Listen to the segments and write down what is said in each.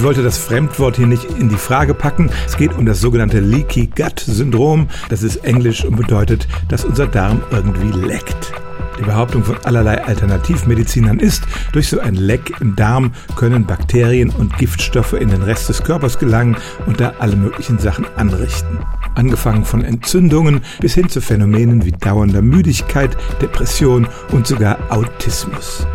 Ich wollte das Fremdwort hier nicht in die Frage packen. Es geht um das sogenannte Leaky Gut Syndrom. Das ist Englisch und bedeutet, dass unser Darm irgendwie leckt. Die Behauptung von allerlei Alternativmedizinern ist, durch so ein Leck im Darm können Bakterien und Giftstoffe in den Rest des Körpers gelangen und da alle möglichen Sachen anrichten. Angefangen von Entzündungen bis hin zu Phänomenen wie dauernder Müdigkeit, Depression und sogar Autismus.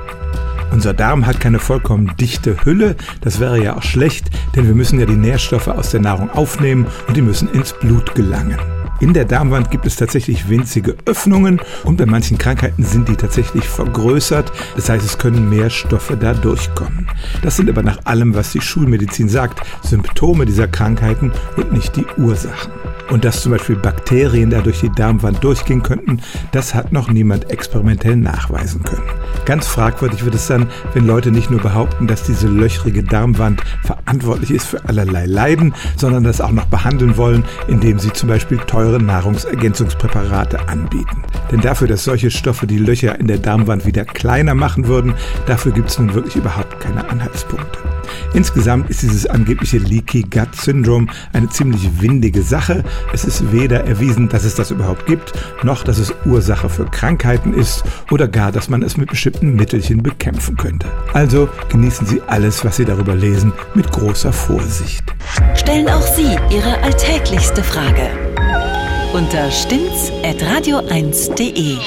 Unser Darm hat keine vollkommen dichte Hülle, das wäre ja auch schlecht, denn wir müssen ja die Nährstoffe aus der Nahrung aufnehmen und die müssen ins Blut gelangen. In der Darmwand gibt es tatsächlich winzige Öffnungen und bei manchen Krankheiten sind die tatsächlich vergrößert. Das heißt, es können mehr Stoffe da durchkommen. Das sind aber nach allem, was die Schulmedizin sagt, Symptome dieser Krankheiten und nicht die Ursachen. Und dass zum Beispiel Bakterien da durch die Darmwand durchgehen könnten, das hat noch niemand experimentell nachweisen können. Ganz fragwürdig wird es dann, wenn Leute nicht nur behaupten, dass diese löchrige Darmwand verantwortlich ist für allerlei Leiden, sondern das auch noch behandeln wollen, indem sie zum Beispiel teure Nahrungsergänzungspräparate anbieten. Denn dafür, dass solche Stoffe die Löcher in der Darmwand wieder kleiner machen würden, dafür gibt es nun wirklich überhaupt keine Anhaltspunkte. Insgesamt ist dieses angebliche Leaky Gut Syndrome eine ziemlich windige Sache. Es ist weder erwiesen, dass es das überhaupt gibt, noch dass es Ursache für Krankheiten ist oder gar, dass man es mit bestimmten Mittelchen bekämpfen könnte. Also genießen Sie alles, was Sie darüber lesen, mit großer Vorsicht. Stellen auch Sie Ihre alltäglichste Frage unter stimmtz.radio1.de.